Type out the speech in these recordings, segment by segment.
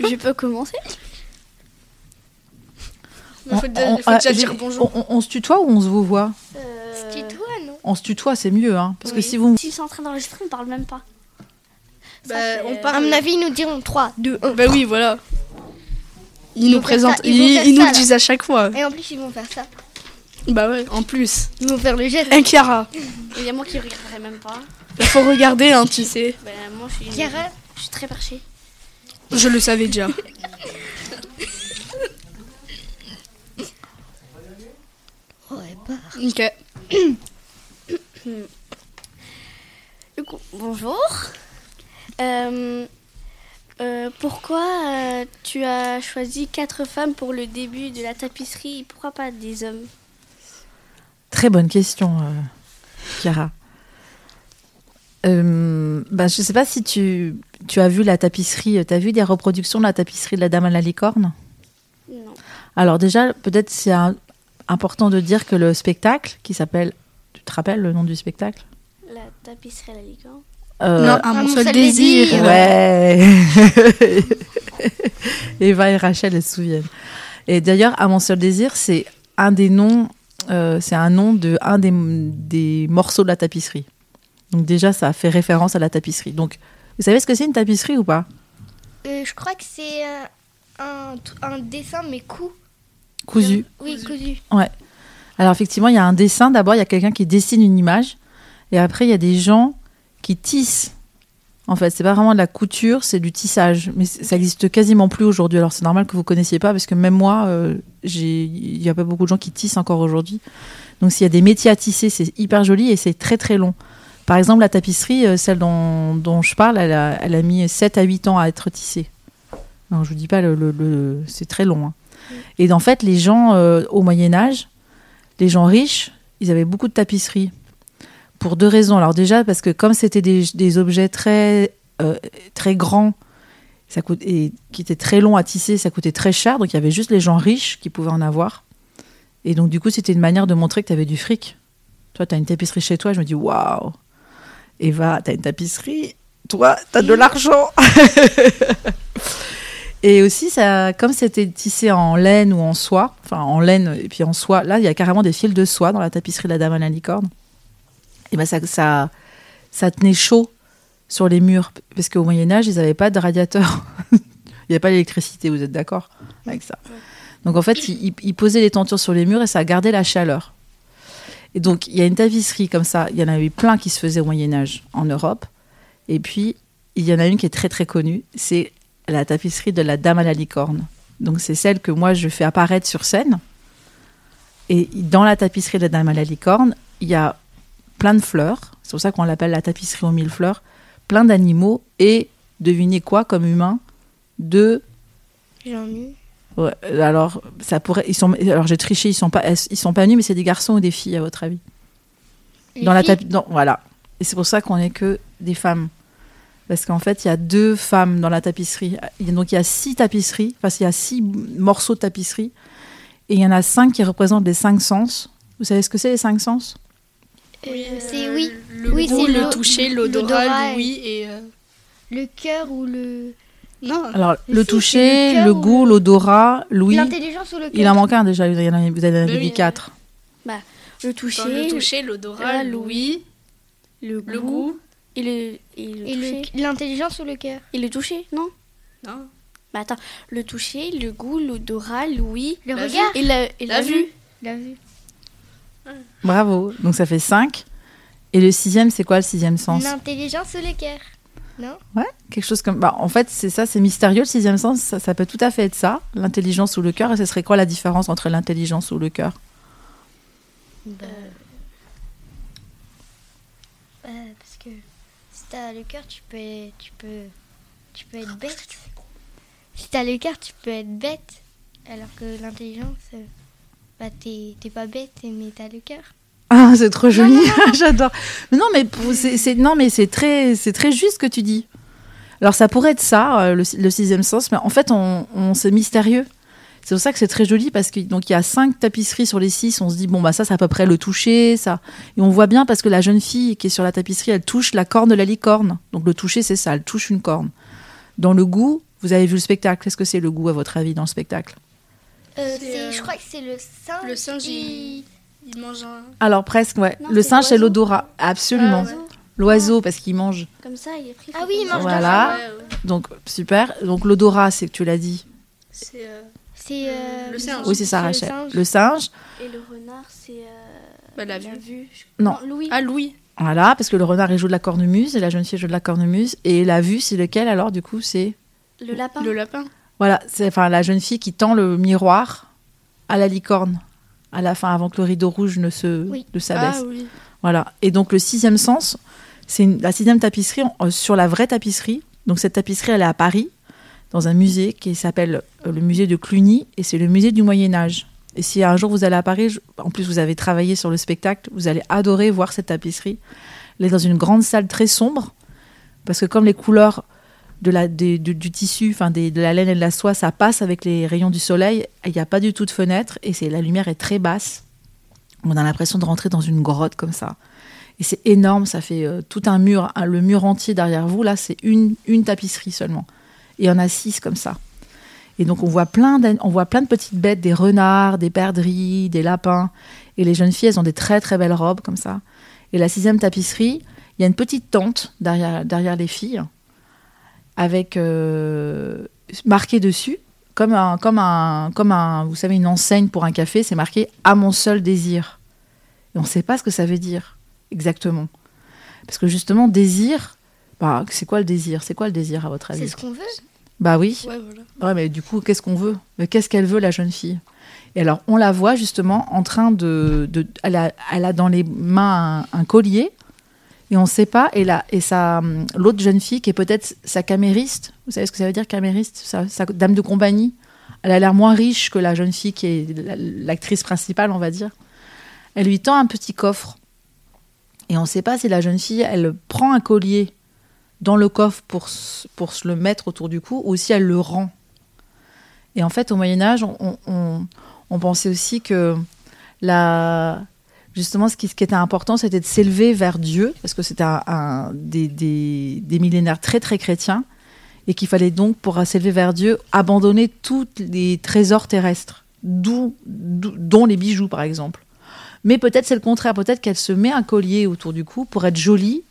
Je peux commencer Il faut, déjà- faut déjà j'ai- dire bonjour. on- on- on se tutoie ou on se vous voit euh... C'est toi, non On se tutoie, c'est mieux, hein. Parce que si vous. S'ils sont en train d'enregistrer, on parle même pas. Bah, Ça, on parle. À mon avis, ils nous diront 3, 2, 1. Bah oui, voilà. Ils, Ils nous présentent, ils nous ça, le là. disent à chaque fois. Et en plus, ils vont faire ça. Bah ouais, en plus. Ils vont faire le geste. Un Chiara. Il y a moi qui regarderai même pas. Il faut regarder, hein, tu sais. Ben, moi, je suis, Chiara je suis très perchée. Je le savais déjà. Ouais, bah. Ok. Du coup, bonjour. Euh, euh, pourquoi euh, tu as choisi quatre femmes pour le début de la tapisserie et Pourquoi pas des hommes? Très bonne question, euh, Chiara. Euh, bah, je sais pas si tu, tu as vu la tapisserie, tu as vu des reproductions de la tapisserie de la Dame à la licorne? Non. Alors déjà, peut-être c'est un- important de dire que le spectacle, qui s'appelle, tu te rappelles le nom du spectacle? La tapisserie à la licorne Euh, non, à mon mon seul seul désir. désir. Ouais. Eva et Rachel elles se souviennent. Et d'ailleurs, à mon seul désir, c'est un des noms, euh, c'est un nom de un des, des morceaux de la tapisserie. Donc déjà, ça fait référence à la tapisserie. Donc, vous savez ce que c'est une tapisserie ou pas? Euh, je crois que c'est euh, un, un dessin, mais cou. Cousu. Oui, cousu. Alors effectivement, il y a un dessin. D'abord, il y a quelqu'un qui dessine une image, et après, il y a des gens qui tissent. En fait, c'est pas vraiment de la couture, c'est du tissage. Mais ça existe quasiment plus aujourd'hui. Alors c'est normal que vous connaissiez pas, parce que même moi, euh, il y a pas beaucoup de gens qui tissent encore aujourd'hui. Donc s'il y a des métiers à tisser, c'est hyper joli et c'est très très long. Par exemple, la tapisserie, euh, celle dont, je parle, elle a, mis 7 à 8 ans à être tissée. Non, je vous dis pas, le, c'est très long. hein. Et en fait, les gens euh, au Moyen Âge, les gens riches, ils avaient beaucoup de tapisseries. Pour deux raisons. Alors déjà, parce que comme c'était des, des objets très, euh, très grands, ça coûte, et qui étaient très longs à tisser, ça coûtait très cher. Donc il y avait juste les gens riches qui pouvaient en avoir. Et donc du coup, c'était une manière de montrer que tu avais du fric. Toi, tu as une tapisserie chez toi, je me dis, waouh Eva, tu as une tapisserie, toi, tu as de l'argent Et aussi, ça, comme c'était tissé en laine ou en soie, enfin en laine et puis en soie, là, il y a carrément des fils de soie dans la tapisserie de la Dame à la licorne. Et ben ça, ça, ça tenait chaud sur les murs, parce qu'au Moyen-Âge, ils n'avaient pas de radiateur. il n'y avait pas d'électricité, vous êtes d'accord avec ça? Donc en fait, ils posaient les tentures sur les murs et ça gardait la chaleur. Et donc, il y a une tapisserie comme ça, il y en avait plein qui se faisaient au Moyen-Âge en Europe. Et puis, il y en a une qui est très très connue, c'est la tapisserie de la Dame à la licorne. Donc c'est celle que moi je fais apparaître sur scène. Et dans la tapisserie de la Dame à la licorne, il y a plein de fleurs. C'est pour ça qu'on l'appelle la tapisserie aux mille fleurs. Plein d'animaux et devinez quoi comme humain De. Ouais, alors ça pourrait ils sont alors j'ai triché ils sont pas ils sont pas nus mais c'est des garçons ou des filles à votre avis? Les dans la tapis voilà. Et c'est pour ça qu'on est que des femmes. Parce qu'en fait il y a deux femmes dans la tapisserie. Donc il y a six tapisseries enfin il y a six morceaux de tapisserie. Et il y en a cinq qui représentent les cinq sens. Vous savez ce que c'est les cinq sens? Euh, c'est oui. Le Oui, goût, c'est le toucher, l'odorat l'ouïe et. euh, Le cœur ou le. Non. alors le si, toucher le goût l'odorat l'ouïe. L'intelligence ou le cœur il en manque un déjà vous en avez vous en avez Oui, dit quatre. Le toucher, Dans le toucher, l'odorat, l'ouïe, le goût, le goût. et le, et l'intelligence ou le cœur. Et le toucher, non. Non. Bah attends, le toucher, le goût, l'odorat, l'ouïe Le La regard et la, et La vue. La vue. bravo. Donc ça fait cinq. Et le sixième c'est quoi le sixième sens? L'intelligence ou le cœur Non Ouais, quelque chose comme. Bah, en fait, c'est ça, c'est mystérieux le sixième sens. Ça, ça peut tout à fait être ça, l'intelligence ou le cœur. Et ce serait quoi la différence entre l'intelligence ou le cœur? Bah. Euh, parce que si t'as le cœur, tu peux, tu peux, tu peux être bête. Si t'as le cœur, tu peux être bête. Alors que l'intelligence, euh, bah t'es t'es pas bête, mais t'as le cœur. Ah, c'est trop joli, j'adore. Non, mais c'est non, mais c'est très, c'est très juste ce que tu dis. Alors ça pourrait être ça, euh, le, le sixième sens, mais en fait, on, on- c'est mystérieux. C'est pour ça que c'est très joli parce que donc il y a cinq tapisseries sur les six. On se dit bon bah ça c'est à peu près le toucher, ça. Et on voit bien parce que la jeune fille qui est sur la tapisserie, elle touche la corne de la licorne. Donc le toucher c'est ça, elle touche une corne. Dans le goût, Vous avez vu le spectacle Qu'est-ce que c'est le goût à votre avis dans le spectacle? Euh, euh, Je crois que c'est le singe. le singe, il, mange un. Alors presque, ouais. Non, le c'est singe, c'est l'odorat. Absolument. Ah, ouais. L'oiseau, parce qu'il mange. Comme ça, il est pris. Ah oui, il mange Voilà. Ouais, ouais. Donc, super. Donc, l'odorat, c'est que tu l'as dit. C'est. euh, C'est euh, Le singe. Oui, c'est ça, le Rachel. singe. Le singe, Et le renard, c'est. euh, Bah, la la vue. vue. je- Non. Louis. Ah, Louis. voilà, parce que le renard, il joue de la cornemuse et la jeune fille joue de la cornemuse. Et la vue, c'est lequel alors, du coup C'est? Le lapin. Le lapin. Voilà, c'est enfin la jeune fille qui tend le miroir à la licorne à la fin, avant que le rideau rouge ne se Oui. ne s'abaisse. Ah, oui. Voilà. Et donc le sixième sens, c'est la sixième tapisserie euh, sur la vraie tapisserie. Donc cette tapisserie, elle est à Paris, dans un musée qui s'appelle euh, le musée de Cluny, et c'est le musée du Moyen Âge. Et si un jour vous allez à Paris, je- en plus vous avez travaillé sur le spectacle, vous allez adorer voir cette tapisserie. Elle est dans une grande salle très sombre, parce que comme les couleurs de la, du, tissu, enfin de la laine et de la soie, ça passe avec les rayons du soleil, il n'y a pas du tout de fenêtre, et c'est la lumière est très basse. On a l'impression de rentrer dans une grotte comme ça. Et c'est énorme, ça fait euh, tout un mur, le mur entier derrière vous. Là, c'est une, une tapisserie seulement. Et en a six comme ça. Et donc, on voit, plein on voit plein de petites bêtes, des renards, des perdrix, des lapins. Et les jeunes filles, elles ont des très très belles robes comme ça. Et la sixième tapisserie, il y a une petite tente derrière, derrière les filles, avec euh, marqué dessus, comme un, comme, un, comme un, vous savez, une enseigne pour un café, c'est marqué À mon seul désir. Et on ne sait pas ce que ça veut dire exactement. Parce que justement, désir, bah, c'est quoi le désir? C'est quoi le désir à votre C'est avis? ce qu'on veut? Bah oui. Ouais, voilà. Ouais, mais du coup, qu'est-ce qu'on veut? Mais Qu'est-ce qu'elle veut, la jeune fille? Et alors, on la voit justement en train de. de elle, a, elle a dans les mains un, un collier, et on ne sait pas. Et, la, et sa, hum, l'autre jeune fille, qui est peut-être sa camériste, vous savez ce que ça veut dire, camériste sa, dame de compagnie. Elle a l'air moins riche que la jeune fille qui est la- l'actrice principale, on va dire. Elle lui tend un petit coffre. Et on ne sait pas si la jeune fille, elle prend un collier dans le coffre pour, pour se le mettre autour du cou ou si elle le rend. Et en fait, au Moyen Âge, on pensait aussi que la, justement, ce qui, était important, c'était de s'élever vers Dieu, parce que c'était un, des, millénaires très très chrétiens, et qu'il fallait donc, pour s'élever vers Dieu, abandonner tous les trésors terrestres, d'où- dont les bijoux, par exemple. Mais peut-être c'est le contraire, peut-être qu'elle se met un collier autour du cou pour être jolie,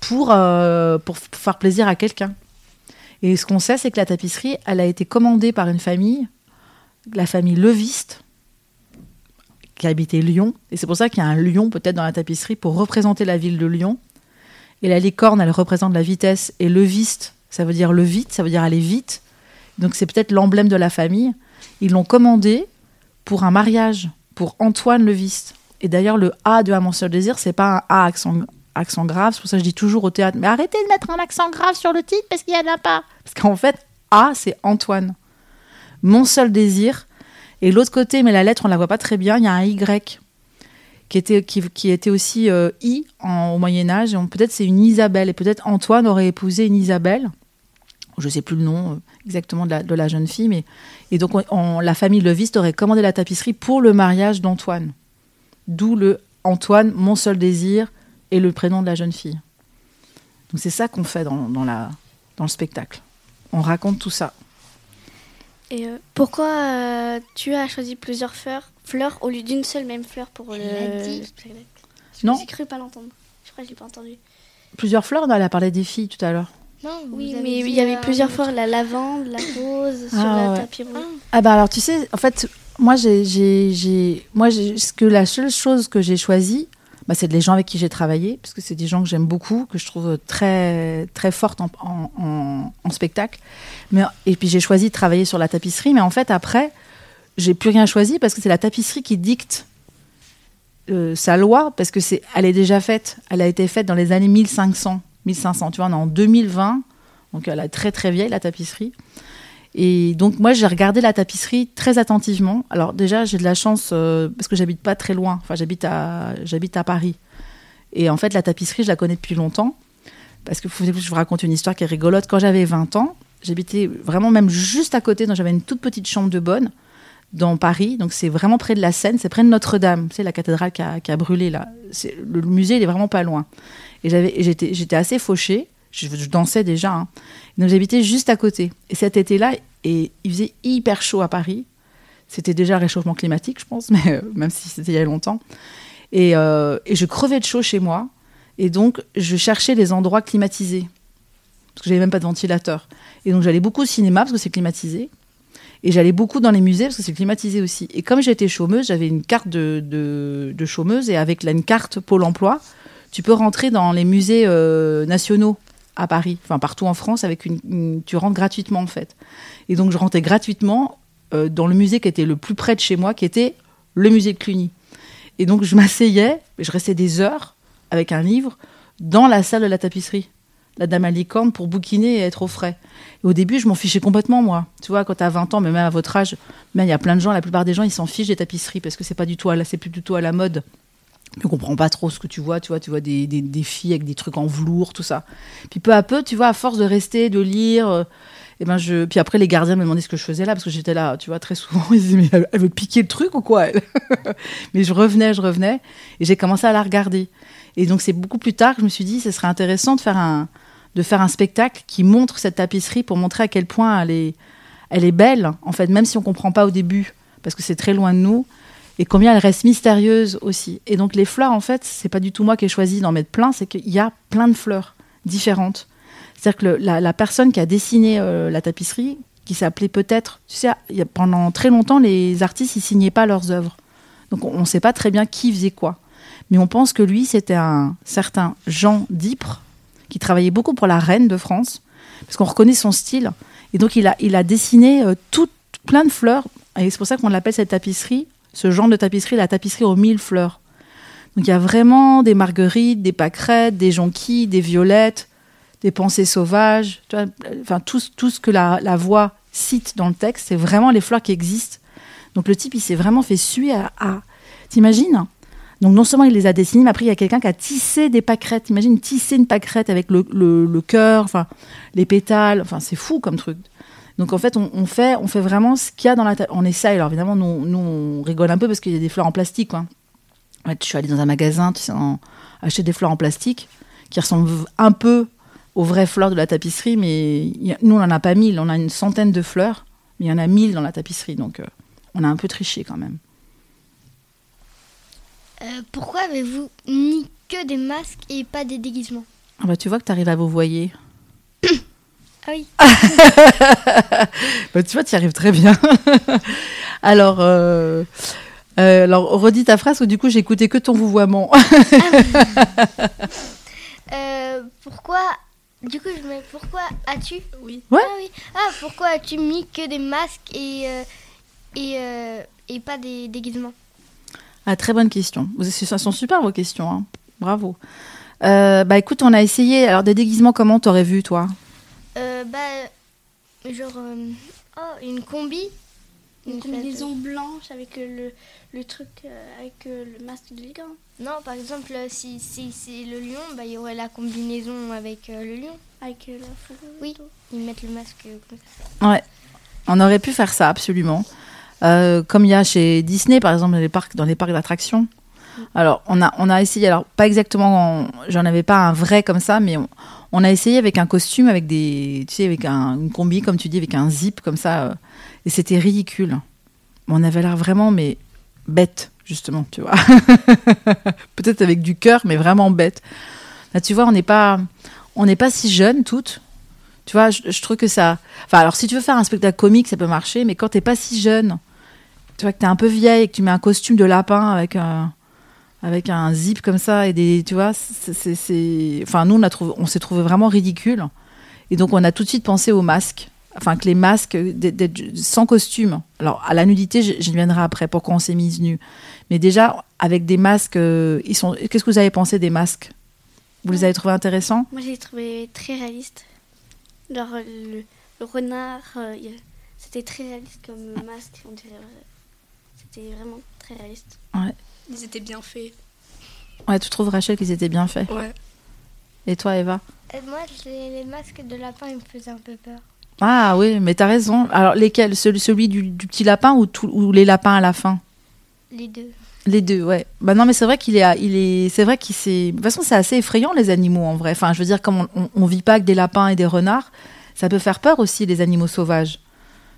pour, euh, pour faire plaisir à quelqu'un. Et ce qu'on sait, c'est que la tapisserie, elle a été commandée par une famille, la famille Leviste, qui habitait Lyon. Et c'est pour ça qu'il y a un lion peut-être dans la tapisserie pour représenter la ville de Lyon. Et la licorne, elle représente la vitesse. Et leviste, ça veut dire le vite, ça veut dire aller vite. Donc c'est peut-être l'emblème de la famille. Ils l'ont commandé pour un mariage, pour Antoine Leviste. Et d'ailleurs, le A de À mon seul désir, c'est pas un A accent, accent grave. C'est pour ça que je dis toujours au théâtre, mais arrêtez de mettre un accent grave sur le titre parce qu'il n'y en a pas. Parce qu'en fait, A, c'est Antoine. Mon seul désir. Et l'autre côté, mais la lettre, on la voit pas très bien, il y a un Y qui était, qui, était aussi euh, I au Moyen-Âge. Et on- Peut-être c'est une Isabelle. Et peut-être Antoine aurait épousé une Isabelle. Je sais plus le nom euh, exactement de la, jeune fille. mais Et donc, on- on- la famille Leviste aurait commandé la tapisserie pour le mariage d'Antoine. D'où le Antoine, mon seul désir, et le prénom de la jeune fille. Donc c'est ça qu'on fait dans, dans la, dans le spectacle. On raconte tout ça. Et euh, pourquoi euh, tu as choisi plusieurs fleurs, fleurs au lieu d'une seule même fleur pour le, Elle dit. le spectacle? Je Non. J'ai cru pas l'entendre. Je crois que j'ai pas entendu. Plusieurs fleurs, non, elle a parlé des filles tout à l'heure. Non, Oui, mais il y avait euh, plusieurs fleurs, la lavande, la rose, sur Ah, la ouais. tapis rouge. Ah bah alors tu sais, en fait, moi j'ai, j'ai, j'ai- moi j'ai, ce que la seule chose que j'ai choisie, bah, c'est les gens avec qui j'ai travaillé, parce que c'est des gens que j'aime beaucoup, que je trouve très très fortes en, spectacle. Mais et puis j'ai choisi de travailler sur la tapisserie, mais en fait après, j'ai plus rien choisi parce que c'est la tapisserie qui dicte euh, sa loi, parce que c'est, elle est déjà faite, elle a été faite dans les années 1500, 1500. Tu vois, on est en 2020, donc elle est très très vieille la tapisserie. Et donc moi j'ai regardé la tapisserie très attentivement. Alors déjà j'ai de la chance euh, parce que j'habite pas très loin. Enfin j'habite à j'habite à Paris. Et en fait la tapisserie je la connais depuis longtemps parce que je vous raconte une histoire qui est rigolote. Quand j'avais 20 ans, j'habitais vraiment même juste à côté. Donc j'avais une toute petite chambre de bonne dans Paris. Donc c'est vraiment près de la Seine, c'est près de Notre-Dame. C'est la cathédrale qui a, qui a brûlé là. Le musée il est vraiment pas loin. Et j'étais assez fauchée. Je, dansais déjà. hein. Donc j'habitais juste à côté. Et cet été-là, et il faisait hyper chaud à Paris. C'était déjà réchauffement climatique, je pense, mais euh, même si c'était il y a longtemps. Et, euh, et je crevais de chaud chez moi. Et donc, je cherchais des endroits climatisés. Parce que j'avais même pas de ventilateur. Et donc, j'allais beaucoup au cinéma parce que c'est climatisé. Et j'allais beaucoup dans les musées parce que c'est climatisé aussi. Et comme j'étais chômeuse, j'avais une carte de chômeuse. Et avec là, une carte Pôle emploi, tu peux rentrer dans les musées euh, nationaux à Paris, enfin partout en France, avec une, tu rentres gratuitement en fait. Et donc je rentrais gratuitement euh, dans le musée qui était le plus près de chez moi, qui était le musée de Cluny. Et donc je m'asseyais, je restais des heures avec un livre dans la salle de la tapisserie, la dame à licorne, pour bouquiner et être au frais. Et au début, je m'en fichais complètement, moi. Tu vois, quand tu as 20 ans, mais même à votre âge, il y a plein de gens, la plupart des gens, ils s'en fichent des tapisseries parce que c'est pas du tout c'est plus du tout à la mode. Tu comprends pas trop ce que tu vois, tu vois, tu vois des, des, des filles avec des trucs en velours, tout ça. Puis peu à peu, tu vois, à force de rester, de lire, euh, et ben je. Puis après, les gardiens me demandaient ce que je faisais là, parce que j'étais là, tu vois, très souvent. Ils disaient, mais elle, elle veut piquer le truc ou quoi elle? Mais je revenais, je revenais, et j'ai commencé à la regarder. Et donc, c'est beaucoup plus tard que je me suis dit, ce serait intéressant de faire un, de faire un spectacle qui montre cette tapisserie pour montrer à quel point elle est, elle est belle, en fait, même si on comprend pas au début, parce que c'est très loin de nous, et combien elle reste mystérieuse aussi. Et donc, les fleurs, en fait, c'est pas du tout moi qui ai choisi d'en mettre plein, c'est qu'il y a plein de fleurs différentes. C'est-à-dire que la, personne qui a dessiné euh, la tapisserie, qui s'appelait peut-être, tu sais, pendant très longtemps, les artistes, ils signaient pas leurs œuvres. Donc, on ne sait pas très bien qui faisait quoi. Mais on pense que lui, c'était un certain Jean d'Ypres, qui travaillait beaucoup pour la reine de France, parce qu'on reconnaît son style. Et donc, il a, il a dessiné euh, plein de fleurs. Et c'est pour ça qu'on l'appelle cette tapisserie, ce genre de tapisserie, la tapisserie aux mille fleurs. Donc, il y a vraiment des marguerites, des pâquerettes, des jonquilles, des violettes, des pensées sauvages. Enfin, tout, ce que la, voix cite dans le texte, c'est vraiment les fleurs qui existent. Donc, le type, il s'est vraiment fait suer à. T'imagines? Donc non seulement il les a dessinés, mais après il y a quelqu'un qui a tissé des pâquerettes. Imagine tisser une pâquerette avec le, le, le cœur, enfin les pétales, enfin c'est fou comme truc. Donc en fait on, on fait on fait vraiment ce qu'il y a dans la ta- on essaye. Alors évidemment nous, nous on rigole un peu parce qu'il y a des fleurs en plastique. Quoi. Ouais, je suis allée dans un magasin, tu sais, en- acheter des fleurs en plastique qui ressemblent un peu aux vraies fleurs de la tapisserie, mais a- nous on en a pas mille, on a une centaine de fleurs, mais il y en a mille dans la tapisserie, donc euh, on a un peu triché quand même. Euh, pourquoi avez-vous mis que des masques et pas des déguisements? Ah bah tu vois que tu arrives à vous voyer. Ah oui. Bah, tu vois, tu y arrives très bien. alors, euh, euh, alors, redis ta phrase, ou du coup, j'ai écouté que ton vouvoiement. Euh, pourquoi Du coup, je pourquoi as-tu? Oui. Ouais. Ah oui. Ah, pourquoi as-tu mis que des masques et euh, et euh, et pas des déguisements? Ah, très bonne question. Vous- Ce sont super vos questions. hein. Bravo. Euh, bah écoute, on a essayé. Alors, des déguisements, comment t'aurais vu, toi? Euh, Bah, genre, euh, oh, une combi. Une combinaison blanche avec euh, le, le truc, euh, avec le masque de licorne. Non, par exemple, si, si c'est le lion, bah, il y aurait la combinaison avec euh, le lion. Avec euh, la fourrure. Oui. Ils mettent le masque comme ça. Ouais. On aurait pu faire ça, absolument. Euh, comme il y a chez Disney, par exemple, dans les parcs, dans les parcs d'attractions. Alors, on a, on a essayé, alors pas exactement, en- j'en avais pas un vrai comme ça, mais on, on a essayé avec un costume, avec des, tu sais, avec un, une combi, comme tu dis, avec un zip comme ça, euh, et c'était ridicule. On avait l'air vraiment, mais bête, justement, tu vois. Peut-être avec du cœur, mais vraiment bête. Là, tu vois, on n'est pas, on n'est pas si jeunes toutes. Tu vois, je, je trouve que ça. Enfin, alors si tu veux faire un spectacle comique, ça peut marcher, mais quand t'es pas si jeune, tu vois que t'es un peu vieille et que tu mets un costume de lapin avec un avec un zip comme ça et des, tu vois, c'est, enfin nous on a trouvé, on s'est trouvé vraiment ridicule et donc on a tout de suite pensé aux masques, enfin que les masques d'être- sans costume. Alors à la nudité, je- j'y viendrai après. Pourquoi on s'est mise nue, mais déjà avec des masques, euh, ils sont. Qu'est-ce que vous avez pensé des masques? Vous les avez trouvés intéressants? Moi, j'ai trouvé très réaliste. Genre, le, le renard, euh, c'était très réaliste comme masque, on dirait. C'était vraiment très réaliste. Ils étaient bien faits. Ouais, tu trouves Rachel qu'ils étaient bien faits. Ouais. Et toi, Eva Euh, moi, les, les masques de lapin, ils me faisaient un peu peur. Ah oui, mais t'as raison. Alors lesquels? Celui, celui du, du petit lapin ou, tout- ou les lapins à la fin? Les deux. Les deux, ouais. Bah non, mais c'est vrai qu'il est, il est, c'est vrai qu'il s'est. De toute façon, c'est assez effrayant les animaux en vrai. Enfin, je veux dire, comme on, on, vit pas avec des lapins et des renards, ça peut faire peur aussi les animaux sauvages.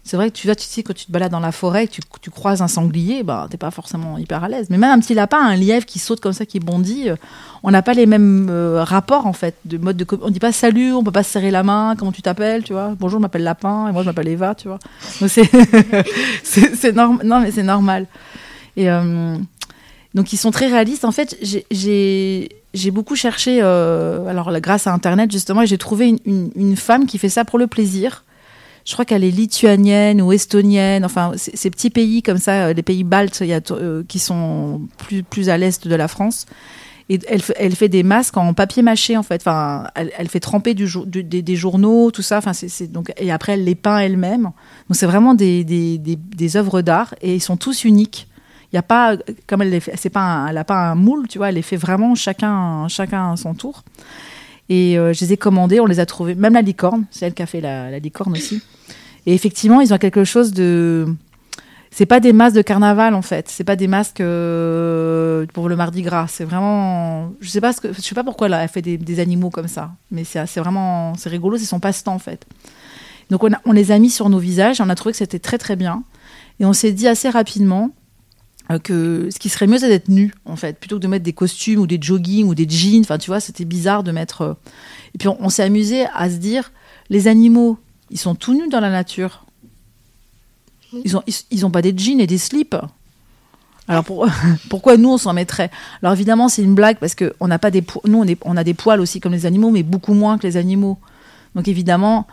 C'est vrai que tu vas, tu sais, quand tu te balades dans la forêt, tu, tu croises un sanglier, bah t'es pas forcément hyper à l'aise. Mais même un petit lapin, un lièvre qui saute comme ça, qui bondit, euh, on n'a pas les mêmes euh, rapports en fait, de mode de. On dit pas salut, on peut pas se serrer la main, comment tu t'appelles, tu vois. Bonjour, je m'appelle Lapin et moi je m'appelle Eva, tu vois. C'est, c'est, normal. Non mais c'est normal. Et euh, donc ils sont très réalistes. En fait, j'ai beaucoup cherché, alors grâce à Internet justement, et j'ai trouvé une, femme qui fait ça pour le plaisir. Je crois qu'elle est lituanienne ou estonienne, enfin ces petits pays comme ça, euh, les pays baltes euh, qui sont plus, à l'est de la France. Et elle, fait des masques en papier mâché en fait. Enfin, elle, fait tremper des, journaux, tout ça. Enfin, donc et après elle les peint elle-même. Donc c'est vraiment des, œuvres d'art et ils sont tous uniques. Il y a pas, comme elle c'est pas, elle a pas un moule, tu vois, elle les fait vraiment chacun, chacun à son tour. Et euh, je les ai commandés, on les a trouvés, même la licorne, c'est elle qui a fait la, licorne aussi. Et effectivement, ils ont quelque chose de, c'est pas des masques de carnaval en fait, c'est pas des masques euh, pour le Mardi Gras, c'est vraiment, je sais pas ce que, je sais pas pourquoi là, elle fait des, animaux comme ça, mais c'est vraiment, c'est rigolo, c'est son passe-temps en fait. Donc on les a mis sur nos visages, on a trouvé que c'était très très bien, et on s'est dit assez rapidement euh, que ce qui serait mieux, c'est d'être nu, en fait, plutôt que de mettre des costumes ou des joggings ou des jeans. Enfin, tu vois, c'était bizarre de mettre. Euh, et puis, on, s'est amusé à se dire les animaux, ils sont tout nus dans la nature. Ils ont, ils, ont pas des jeans et des slips. Alors pour, pourquoi nous on s'en mettrait? Alors évidemment c'est une blague parce que on n'a pas des nous on, on, a des poils aussi comme les animaux mais beaucoup moins que les animaux. Donc évidemment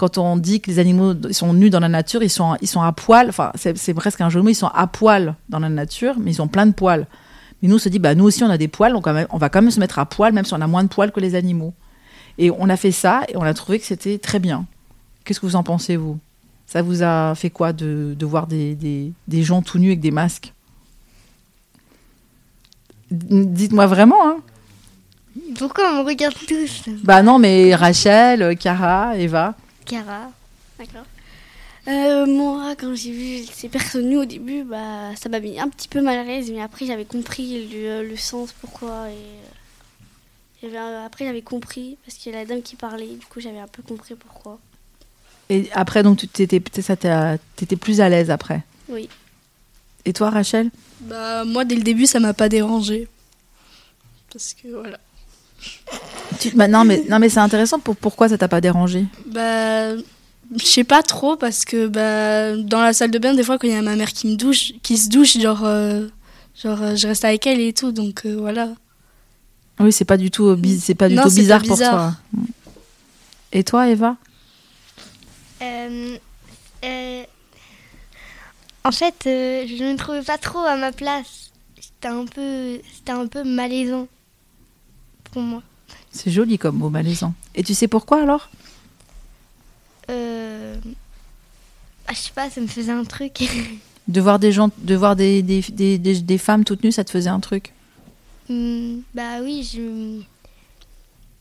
quand on dit que les animaux sont nus dans la nature, ils sont, ils sont à poil, enfin, c'est presque un jeu de mots, ils sont à poil dans la nature, mais ils ont plein de poils. Mais nous, on se dit, bah, nous aussi, on a des poils, donc on va quand même se mettre à poil, même si on a moins de poils que les animaux. Et on a fait ça, et on a trouvé que c'était très bien. Qu'est-ce que vous en pensez, vous? Ça vous a fait quoi de, de voir des, des, des, gens tout nus avec des masques? Dites-moi vraiment, hein Pourquoi on me regarde tous? Bah non, mais Rachel, Cara, Eva. Cara. D'accord. Euh, moi, quand j'ai vu ces personnes nues au début, bah, ça m'a mis un petit peu mal à l'aise, mais après j'avais compris le, le, sens, pourquoi. Et euh, après j'avais compris, parce qu'il y a la dame qui parlait, du coup j'avais un peu compris pourquoi. Et après, donc, tu étais, étais plus à l'aise après Oui. Et toi, Rachel? Bah, moi, dès le début, ça m'a pas dérangé. Parce que voilà. Tu, bah, non, mais, non, mais c'est intéressant. Pour, pourquoi ça t'a pas dérangé? Bah, je sais pas trop parce que bah, dans la salle de bain, des fois, quand il y a ma mère qui me douche, qui se douche, genre, euh, genre, euh, je reste avec elle et tout, donc euh, voilà. Oui, c'est pas du tout, c'est pas du non, tout bizarre, pas pour toi. Et toi, Eva? En fait, je ne me trouvais pas trop à ma place. C'était un peu, c'était un peu malaisant pour moi. C'est joli comme mot, malaisant. Et tu sais pourquoi alors? Euh... Ah, je sais pas, ça me faisait un truc. de voir des gens, de voir des, des, des, des femmes toutes nues, ça te faisait un truc? Mmh, Bah oui, je.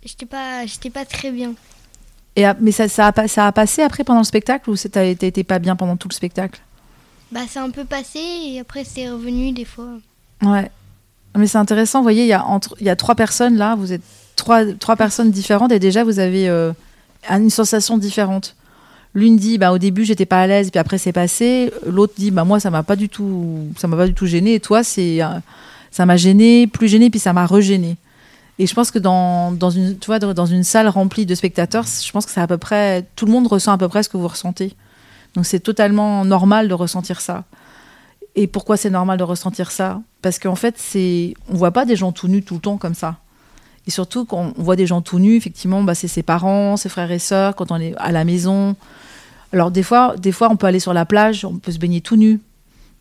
J'étais pas, j'étais pas très bien. Et, mais ça, ça, a, ça a passé après pendant le spectacle ou t'as été pas bien pendant tout le spectacle? Bah, c'est un peu passé et après c'est revenu des fois. Ouais. Mais c'est intéressant, vous voyez, il y, a entre, il y a trois personnes là, vous êtes trois, trois personnes différentes et déjà vous avez euh, une sensation différente. L'une dit bah au début j'étais pas à l'aise puis après c'est passé. L'autre dit bah moi ça m'a pas du tout ça m'a pas du tout gêné et toi c'est euh, ça m'a gêné, plus gêné puis ça m'a regêné. Et je pense que dans, dans une tu vois dans une salle remplie de spectateurs, je pense que c'est à peu près tout le monde ressent à peu près ce que vous ressentez. Donc c'est totalement normal de ressentir ça. Et pourquoi c'est normal de ressentir ça? Parce qu'en fait, c'est on voit pas des gens tout nus tout le temps comme ça. Et surtout, quand on voit des gens tout nus, effectivement, bah, c'est ses parents, ses frères et sœurs, quand on est à la maison. Alors, des fois, des fois, on peut aller sur la plage, on peut se baigner tout nu.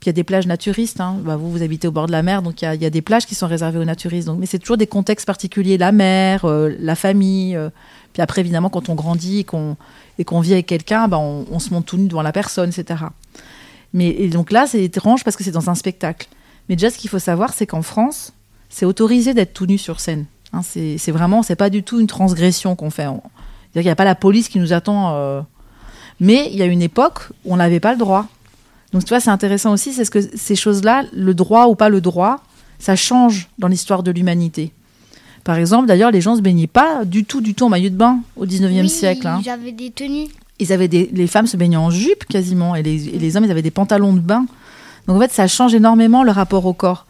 Puis il y a des plages naturistes. Hein. Bah, vous, vous habitez au bord de la mer, donc il y a, y a, des plages qui sont réservées aux naturistes. Donc, mais c'est toujours des contextes particuliers la mer, euh, la famille. Euh. Puis après, évidemment, quand on grandit et qu'on, qu'on vit avec quelqu'un, bah, on, on, se monte tout nu devant la personne, etc. Mais et donc là, c'est étrange parce que c'est dans un spectacle. Mais déjà, ce qu'il faut savoir, c'est qu'en France, c'est autorisé d'être tout nu sur scène. Hein, c'est vraiment, c'est pas du tout une transgression qu'on fait. Il n'y a pas la police qui nous attend. Euh... Mais il y a une époque où on n'avait pas le droit. Donc tu vois, c'est intéressant aussi, c'est ce que ces choses-là, le droit ou pas le droit, ça change dans l'histoire de l'humanité. Par exemple, d'ailleurs, les gens se baignaient pas du tout, du tout en maillot de bain au 19e Oui, siècle. hein. J'avais des tenues. Ils avaient des, les femmes se baignaient en jupe quasiment, et les, et les hommes, ils avaient des pantalons de bain. Donc en fait, ça change énormément le rapport au corps.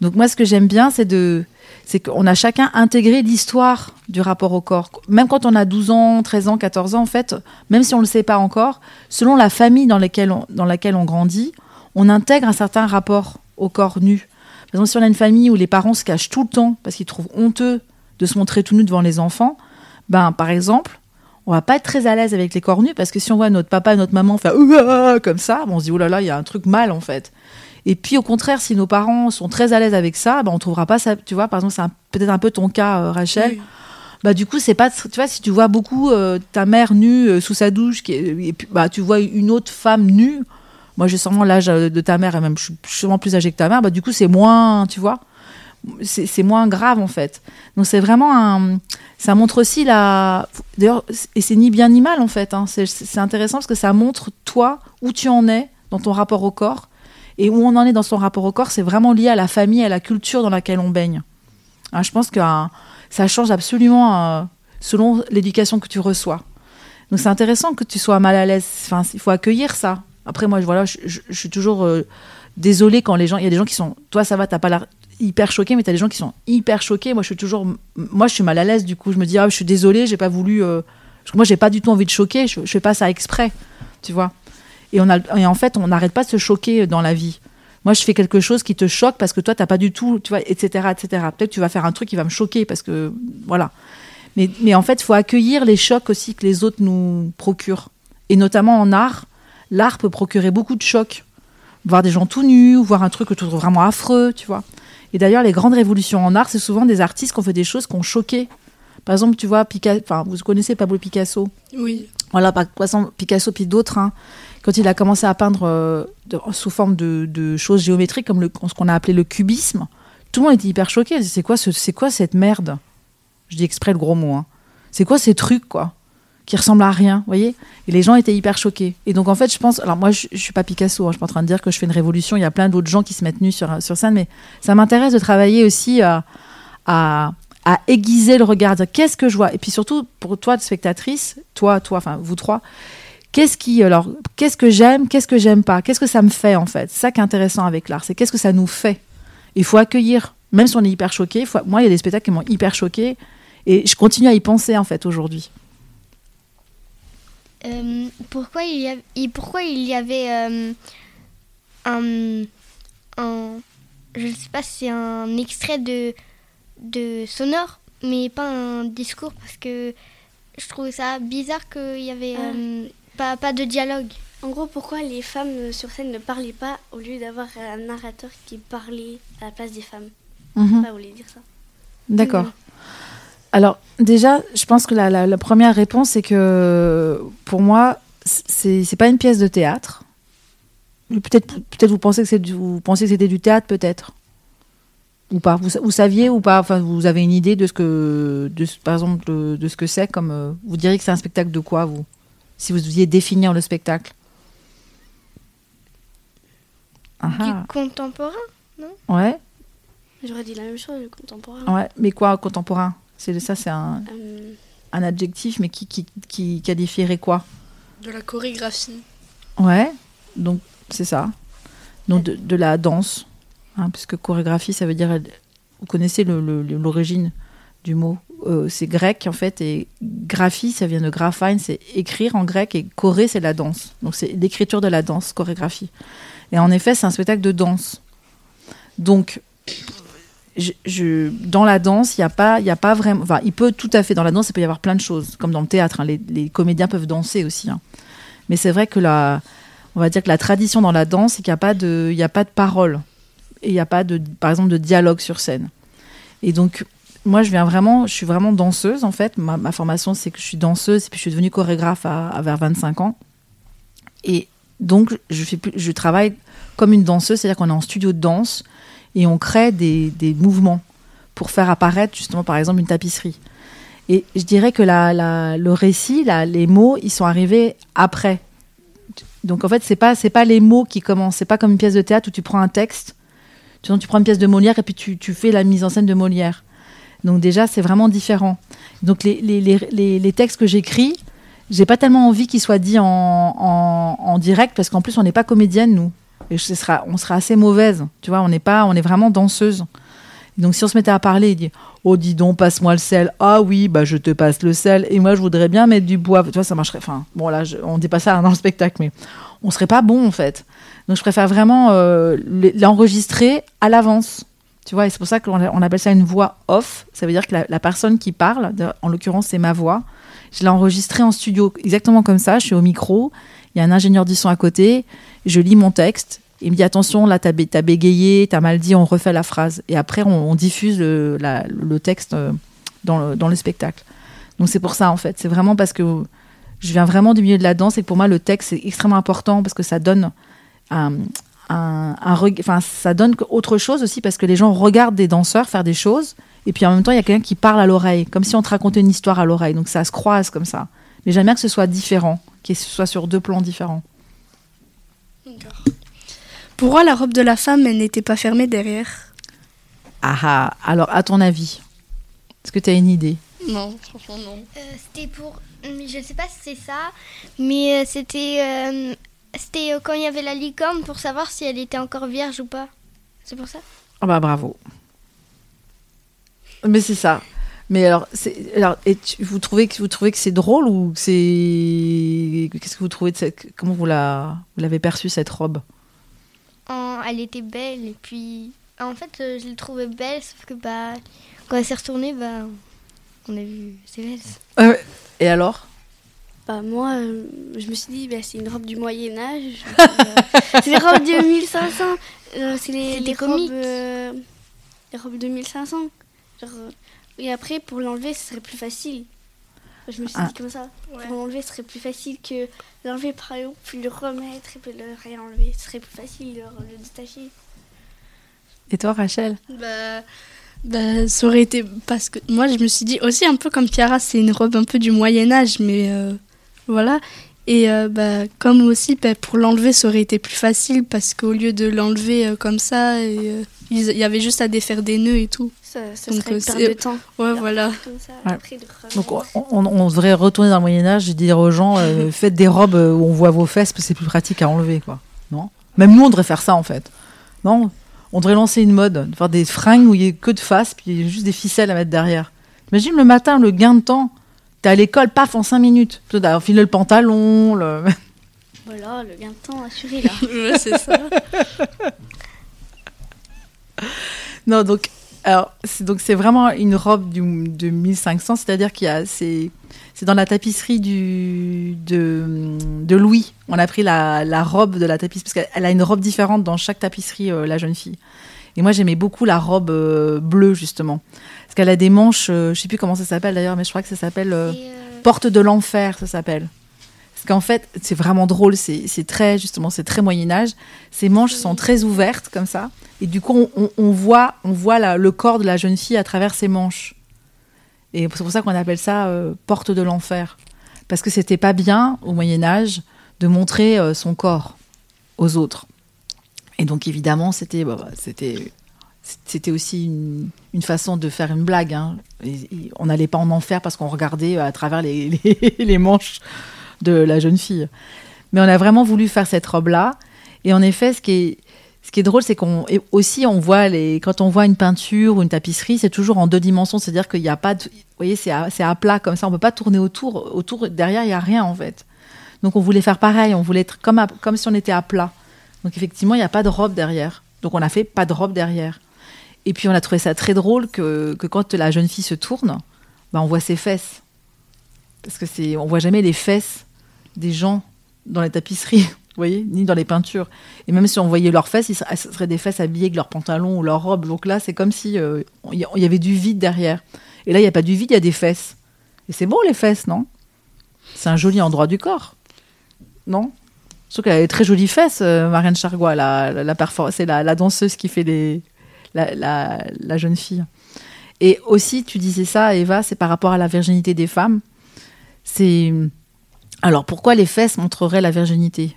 Donc moi, ce que j'aime bien, c'est de, c'est qu'on a chacun intégré l'histoire du rapport au corps. Même quand on a 12 ans, 13 ans, 14 ans, en fait, même si on ne le sait pas encore, selon la famille dans, laquelle on, grandit, on intègre un certain rapport au corps nu. Par exemple, si on a une famille où les parents se cachent tout le temps parce qu'ils trouvent honteux de se montrer tout nu devant les enfants, ben, par exemple, on va pas être très à l'aise avec les corps nus parce que si on voit notre papa et notre maman faire comme ça, ben, on se dit oh là là, il y a un truc mal en fait. Et puis au contraire, si nos parents sont très à l'aise avec ça, ben, on trouvera pas ça. Tu vois, par exemple, c'est peut-être un peu ton cas, euh, Rachel. Oui. Bah du coup, c'est pas tu vois si tu vois beaucoup euh, ta mère nue euh, sous sa douche qui est- et puis bah tu vois une autre femme nue. Moi, j'ai sûrement l'âge de ta mère et même je suis sûrement plus âgée que ta mère. Bah du coup, c'est moins, tu vois, c'est moins grave en fait. Donc c'est vraiment un ça montre aussi la d'ailleurs et c'est ni bien ni mal en fait hein. c'est intéressant parce que ça montre toi où tu en es dans ton rapport au corps et où on en est dans son rapport au corps, c'est vraiment lié à la famille, à la culture dans laquelle on baigne. Hein, je pense que hein, ça change absolument euh, selon l'éducation que tu reçois. Donc c'est intéressant que tu sois mal à l'aise. Enfin, il faut accueillir ça. Après moi, je- je, je- suis toujours euh, désolée quand les gens, il y a des gens qui sont, toi ça va, t'as pas l'air hyper choqué, mais t'as des gens qui sont hyper choqués. Moi, je suis toujours, moi, je suis mal à l'aise. Du coup, je me dis, ah, je suis désolée, j'ai pas voulu. euh, moi, j'ai pas du tout envie de choquer. Je, je fais pas ça exprès, tu vois. Et on a, et en fait, on n'arrête pas de se choquer dans la vie. Moi, je fais quelque chose qui te choque parce que toi, t'as pas du tout, tu vois, etc., etc. Peut-être que tu vas faire un truc qui va me choquer parce que, voilà. Mais, mais en fait, il faut accueillir les chocs aussi que les autres nous procurent. Et notamment en art, l'art peut procurer beaucoup de chocs. Voir des gens tout nus, ou voir un truc que tu trouves vraiment affreux, tu vois. Et d'ailleurs, les grandes révolutions en art, c'est souvent des artistes qui ont fait des choses qui ont choqué. Par exemple, tu vois, Picasso, enfin, vous connaissez Pablo Picasso? Oui. voilà, par exemple, Picasso puis d'autres, hein, quand il a commencé à peindre euh, de- sous forme de, de choses géométriques, comme ce qu'on a appelé le cubisme, tout le monde était hyper choqué. C'est quoi, ce- c'est quoi cette merde? Je dis exprès le gros mot. hein. C'est quoi ces trucs, quoi Qui ressemblent à rien, vous voyez? Et les gens étaient hyper choqués. Et donc, en fait, je pense. Alors, moi, je, je suis pas Picasso, hein, je suis pas en train de dire que je fais une révolution. Il y a plein d'autres gens qui se mettent nus sur, sur scène, mais ça m'intéresse de travailler aussi à, à, aiguiser le regard, qu'est-ce que je vois? Et puis surtout, pour toi, spectatrice, toi, toi, enfin, vous trois, Qu'est-ce qui alors qu'est-ce que j'aime, qu'est-ce que j'aime pas, qu'est-ce que ça me fait en fait? C'est ça qui est intéressant avec l'art, c'est qu'est-ce que ça nous fait? Il faut accueillir, même si on est hyper choqué. faut- Moi, il y a des spectacles qui m'ont hyper choqué et je continue à y penser en fait aujourd'hui. Euh, pourquoi, il y a- et pourquoi il y avait euh, un, un. Je ne sais pas si c'est un extrait de, de sonore, mais pas un discours, parce que je trouve ça bizarre qu'il y avait Ah. euh, pas, pas de dialogue. En gros, pourquoi les femmes euh, sur scène ne parlaient pas au lieu d'avoir un narrateur qui parlait à la place des femmes? Mhm. Pas voulait dire ça? D'accord. Alors déjà, je pense que la, la- la première réponse c'est que pour moi, c'est c'est pas une pièce de théâtre. Peut-être peut-être vous pensez que c'est vous pensez que c'était du théâtre peut-être ou pas. Vous, vous saviez ou pas? Enfin, vous avez une idée de ce que de par exemple de, de ce que c'est comme euh, vous diriez que c'est un spectacle de quoi vous? Si vous deviez définir le spectacle. Ah Du ah. contemporain Ouais, J'aurais dit la même chose, le contemporain. ouais, mais quoi contemporain? C'est ça c'est un, Euh, un adjectif mais qui qui, qui qualifierait quoi? De la chorégraphie. Ouais, donc c'est ça. Donc de, de la danse, hein, puisque chorégraphie, ça veut dire. Vous connaissez le- le- le- l'origine du mot Euh, C'est grec en fait, et graphie, ça vient de graphein, c'est écrire en grec, et choré, c'est la danse. Donc c'est l'écriture de la danse, chorégraphie. Et en effet, c'est un spectacle de danse. Donc, dans la danse, il n'y a, pas- y a pas vraiment. Enfin, il peut tout à fait, dans la danse, il peut y avoir plein de choses, comme dans le théâtre. hein, les, comédiens peuvent danser aussi. hein. Mais c'est vrai que la, on va dire que la tradition dans la danse, c'est qu'il n'y a pas de, y a pas de parole et il n'y a pas de, par exemple, de dialogue sur scène. Et donc, moi, je viens vraiment, je suis vraiment danseuse en fait. Ma, ma formation, c'est que je suis danseuse et puis je suis devenue chorégraphe à, à vers 25 ans. Et donc, je fais plus, je travaille comme une danseuse, c'est-à-dire qu'on est en studio de danse et on crée des, des mouvements pour faire apparaître justement, par exemple, une tapisserie. Et je dirais que le récit, les mots, ils sont arrivés après. Donc en fait, c'est pas c'est pas les mots qui commencent. C'est pas comme une pièce de théâtre où tu prends un texte, tu, tu prends une pièce de Molière et puis tu, tu fais la mise en scène de Molière. Donc déjà, c'est vraiment différent. Donc les, les, les, les textes que j'écris, j'ai pas tellement envie qu'ils soient dits en, en, direct parce qu'en plus, on n'est pas comédienne, nous. Et ce sera, on sera assez mauvaise. Tu vois, on n'est pas, on est vraiment danseuse. donc si on se mettait à parler et dit Oh, dis donc, passe-moi le sel. Ah oui, bah je te passe le sel. Et moi, je voudrais bien mettre du bois. Tu vois, ça marcherait. Enfin, bon, là, je, on dit pas ça dans le spectacle, mais on serait pas bon, en fait. Donc, je préfère vraiment euh, l'enregistrer à l'avance. Tu vois, et c'est pour ça qu'on on appelle ça une voix off. Ça veut dire que la, personne qui parle, en l'occurrence, c'est ma voix. Je l'ai enregistrée en studio exactement comme ça. Je suis au micro. Il y a un ingénieur du son à côté. Je lis mon texte. Il me dit attention, là, t'as bé bégayé, t'as mal dit, on refait la phrase. Et après, on, diffuse le, texte dans le, dans le spectacle. Donc c'est pour ça, en fait. C'est vraiment parce que je viens vraiment du milieu de la danse et pour moi, le texte, c'est extrêmement important parce que ça donne un, un, un enfin, ça donne autre chose aussi parce que les gens regardent des danseurs faire des choses et puis en même temps, il y a quelqu'un qui parle à l'oreille, comme si on te racontait une histoire à l'oreille. Donc ça se croise comme ça. Mais j'aime bien que ce soit différent, que ce soit sur deux plans différents. Pourquoi la robe de la femme, elle n'était pas fermée derrière? Ah ah, alors à ton avis, est-ce que tu as une idée? Non, franchement non. Euh, c'était pour... Je sais pas si c'est ça, mais euh, c'était... Euh, c'était euh, quand il y avait la licorne pour savoir si elle était encore vierge ou pas. C'est pour ça Ah bah bravo. Mais c'est ça. Mais alors, c'est, alors et tu- vous trouvez que vous trouvez que c'est drôle ou que c'est qu'est-ce que vous trouvez de cette comment vous la vous l'avez perçue cette robe? Elle était belle et puis... En fait, euh, je l'ai trouvée belle, sauf que bah, quand elle s'est retournée, bah, on a vu ses fesses. Et alors? Bah moi, euh, je me suis dit, bah, c'est une robe du Moyen Âge. Euh, c'est les robes de 1500. Euh, c'est les, robes, euh, les robes de 1500. Genre, et après, pour l'enlever, ce serait plus facile. Je me suis Ah. dit comme ça. Pour l'enlever, ce serait plus facile que l'enlever par exemple, puis le remettre et puis le réenlever. Ce serait plus facile de le détacher. Et toi Rachel? Bah, bah, ça aurait été parce que moi je me suis dit aussi un peu comme Chiara, c'est une robe un peu du Moyen Âge, mais euh, voilà. Et euh, bah, comme aussi bah, pour l'enlever, ça aurait été plus facile parce qu'au lieu de l'enlever euh, comme ça, et, euh, il y avait juste à défaire des nœuds et tout. Ça, ça Donc, serait euh, de temps. Ouais, voilà. ça, Ouais. de. Donc on, devrait retourner dans le Moyen Âge et dire aux gens euh, faites des robes où on voit vos fesses parce que c'est plus pratique à enlever quoi. Non? Même nous on devrait faire ça en fait. Non? On devrait lancer une mode, de faire des fringues où il y a que de face puis il y a juste des ficelles à mettre derrière. Imagine le matin le gain de temps. T'es à l'école, paf, en 5 minutes. Tu dois enfiler le pantalon. Le... Voilà, le gain de temps assuré là. Ouais, c'est ça. Non, donc alors c'est donc c'est vraiment une robe du, de 1500, c'est-à-dire qu'il y a c'est c'est dans la tapisserie du de, de Louis. On a pris la, la robe de la tapisserie parce qu'elle elle a une robe différente dans chaque tapisserie euh, la jeune fille. Et moi j'aimais beaucoup la robe euh, bleue justement parce qu'elle a des manches, euh, je sais plus comment ça s'appelle d'ailleurs, mais je crois que ça s'appelle euh, Porte de l'enfer, ça s'appelle. Parce qu'en fait, c'est vraiment drôle, c'est très, justement, c'est très Moyen-Âge. Ces manches sont très ouvertes, comme ça. Et du coup, on, on- on voit, on voit la- le corps de la jeune fille à travers ses manches. Et c'est pour ça qu'on appelle ça euh, Porte de l'enfer. Parce que c'était pas bien, au Moyen-Âge, de montrer euh, son corps aux autres. Et donc, évidemment, c'était bah, bah, c'était c'était aussi une, façon de faire une blague. hein. On n'allait pas en enfer parce qu'on regardait à travers les, les- manches de la jeune fille. Mais on a vraiment voulu faire cette robe-là. Et en effet, ce qui est, ce qui est drôle, c'est qu'on aussi on voit les quand on voit une peinture ou une tapisserie, c'est toujours en deux dimensions, c'est-à-dire qu'il n'y a pas de, vous voyez, c'est à, à plat comme ça, on peut pas tourner autour, autour derrière il y a rien en fait. Donc on voulait faire pareil, on voulait être comme comme si on était à plat. Donc effectivement, il n'y a pas de robe derrière. Donc on a fait pas de robe derrière. Et puis on a trouvé ça très drôle que, que quand la jeune fille se tourne, bah, on voit ses fesses. Parce que c'est, on voit jamais les fesses des gens dans les tapisseries, vous voyez, ni dans les peintures. Et même si on voyait leurs fesses, ce seraient des fesses habillées avec leurs pantalons ou leurs robes. Donc là, c'est comme si euh, il y avait du vide derrière. Et là, il n'y a pas du vide, il y a des fesses. Et c'est beau les fesses, non? C'est un joli endroit du corps, non? Je trouve qu'elle a très jolies fesses, euh, Marianne Chargois, la, c'est la, danseuse qui fait la, jeune fille. Et aussi, tu disais ça, Eva, c'est par rapport à la virginité des femmes. C'est alors pourquoi les fesses montreraient la virginité?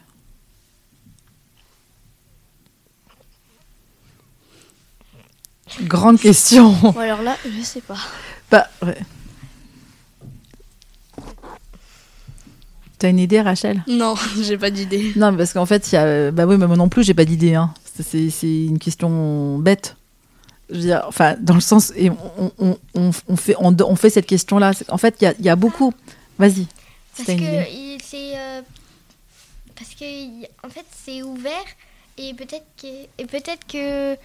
Grande question. Alors là, je ne sais pas. Bah, ouais. T'as une idée, Rachel? Non, j'ai pas d'idée. Non, parce qu'en fait, il y a... bah oui, mais moi non plus, j'ai pas d'idée. Hein. C'est une question bête. Je veux dire, enfin, dans le sens, et on, on, on, on fait, on, on fait cette question-là. En fait, il y a, il y a beaucoup. Vas-y. si Parce une que c'est euh, parce que en fait c'est ouvert et peut-être que et peut-être que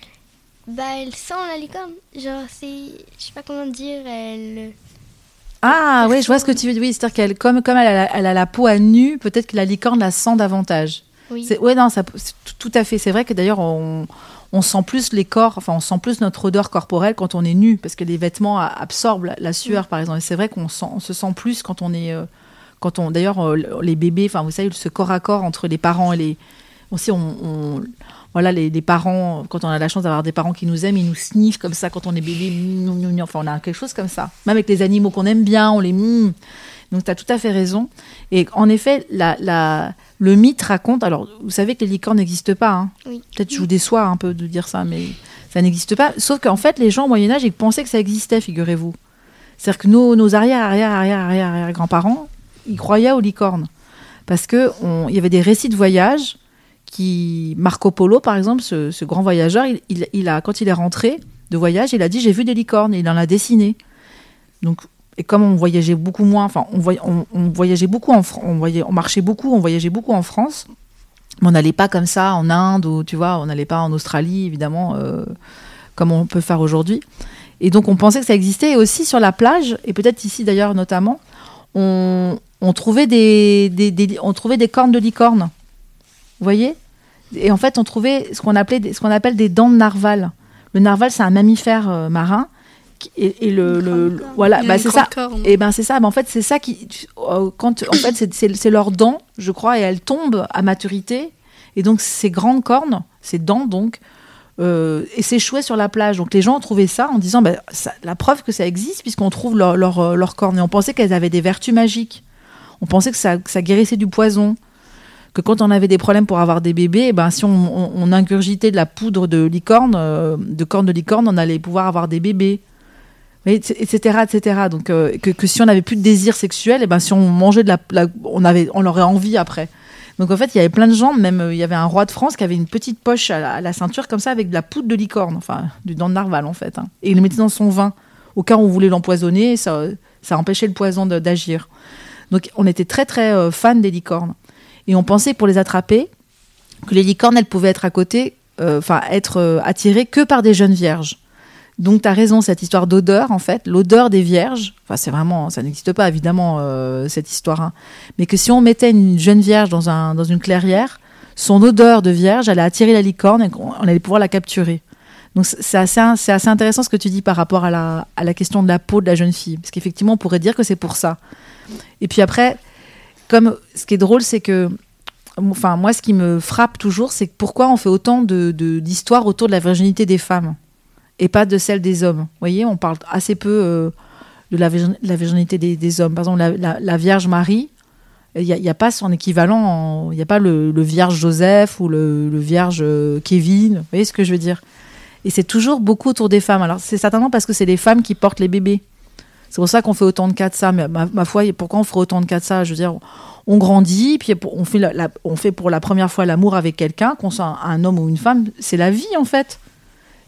bah elle sent la licorne. Genre c'est je sais pas comment dire elle Ah, oui, je vois ce que tu veux dire. Oui, c'est-à-dire qu'elle, comme, comme elle, a, la- elle a la peau à nu, peut-être que la licorne la sent davantage. oui. C'est- Ouais, non, ça, c'est tout, à fait. C'est vrai que d'ailleurs, on, on sent plus les corps, enfin, on sent plus notre odeur corporelle quand on est nu, parce que les vêtements absorbent la, la sueur, par exemple. Et c'est vrai qu'on sent, on se sent plus quand on est, euh, quand on, d'ailleurs, euh, les bébés, enfin, vous savez, ce corps à corps entre les parents et les, aussi, on, on- voilà, les, les parents, quand on a la chance d'avoir des parents qui nous aiment, ils nous sniffent comme ça quand on est bébé. Gnou. Enfin, on a quelque chose comme ça. Même avec les animaux qu'on aime bien, on les. mm. Donc, tu as tout à fait raison. Et en effet, la, la, le mythe raconte. Alors, vous savez que les licornes n'existent pas. hein. Oui. Peut-être je vous déçois un peu de dire ça, mais ça n'existe pas. Sauf qu'en fait, les gens au Moyen-Âge, ils pensaient que ça existait, figurez-vous. C'est-à-dire que nos, nos arrière, arrière, arrière, arrière, arrière grands-parents, ils croyaient aux licornes. Parce qu'il y avait des récits de voyage qui. Marco Polo, par exemple, ce, grand voyageur, il, a, quand il est rentré de voyage, il a dit J'ai vu des licornes, et il en a dessiné. Donc, et comme on voyageait beaucoup moins, enfin, on, voy- on- on voyageait beaucoup en voyait, on marchait beaucoup, on voyageait beaucoup en France, mais on n'allait pas comme ça en Inde, ou tu vois, on n'allait pas en Australie, évidemment, euh, comme on peut faire aujourd'hui. Et donc, on pensait que ça existait, et aussi sur la plage, et peut-être ici d'ailleurs notamment, on, trouvait des- on trouvait des cornes de licorne. Vous voyez? Et en fait, on trouvait ce qu'on appelait ce qu'on appelle des dents de narval. Le narval, c'est un mammifère euh, marin. qui- Et, et le, le- le- voilà, bah, c'est ça. grande corne. Et ben c'est ça. Ben, en fait, c'est ça qui, euh, quand en fait c'est- leurs dents, je crois, et elles tombent à maturité. Et donc ces grandes cornes, ces dents donc, euh, et s'échouaient sur la plage. Donc les gens ont trouvé ça en disant, ben, ça- la preuve que ça existe puisqu'on trouve leurs leur, leurs cornes. Et on pensait qu'elles avaient des vertus magiques. On pensait que ça, que ça guérissait du poison. Que quand on avait des problèmes pour avoir des bébés, eh ben, si on, on- ingurgitait de la poudre de licorne, euh, de corne de licorne, on allait pouvoir avoir des bébés. Etc., etc. Donc, euh, que, si on n'avait plus de désir sexuel, et ben, si on mangeait de la, la- on avait, on aurait envie après. Donc, en fait, il y avait plein de gens, même euh, il y avait un roi de France qui avait une petite poche à la, ceinture comme ça avec de la poudre de licorne, enfin, du dent de narval en fait. hein. Et il le mettait dans son vin. Au cas où on voulait l'empoisonner, ça, ça empêchait le poison d'agir. Donc, on était très, très euh, fans des licornes. Et on pensait pour les attraper que les licornes, elles pouvaient être à côté, euh, enfin, être euh, attirées que par des jeunes vierges. Donc, tu as raison, cette histoire d'odeur, en fait, l'odeur des vierges, enfin, c'est vraiment, ça n'existe pas, évidemment, euh, cette histoire, hein. mais que si on mettait une jeune vierge dans, un, dans une clairière, son odeur de vierge allait attirer la licorne et on allait pouvoir la capturer. Donc, c'est assez, assez intéressant ce que tu dis par rapport à la, à la question de la peau de la jeune fille, parce qu'effectivement, on pourrait dire que c'est pour ça. Et puis après, comme ce qui est drôle, c'est que enfin moi ce qui me frappe toujours c'est pourquoi on fait autant de d'histoires autour de la virginité des femmes et pas de celle des hommes? Vous voyez on parle assez peu euh, de la, virginité des, hommes. Par exemple la, Vierge Marie il n'y a, pas son équivalent en- il n'y a pas le, le Vierge Joseph ou le, le Vierge euh, Kevin vous voyez ce que je veux dire? Et c'est toujours beaucoup autour des femmes. Alors c'est certainement parce que c'est les femmes qui portent les bébés c'est pour ça qu'on fait autant de cas de ça. Mais ma, foi, pourquoi on ferait autant de cas de ça? Je veux dire, on grandit, puis on fait, on fait pour la première fois l'amour avec quelqu'un, qu'on soit un, homme ou une femme. C'est la vie, en fait.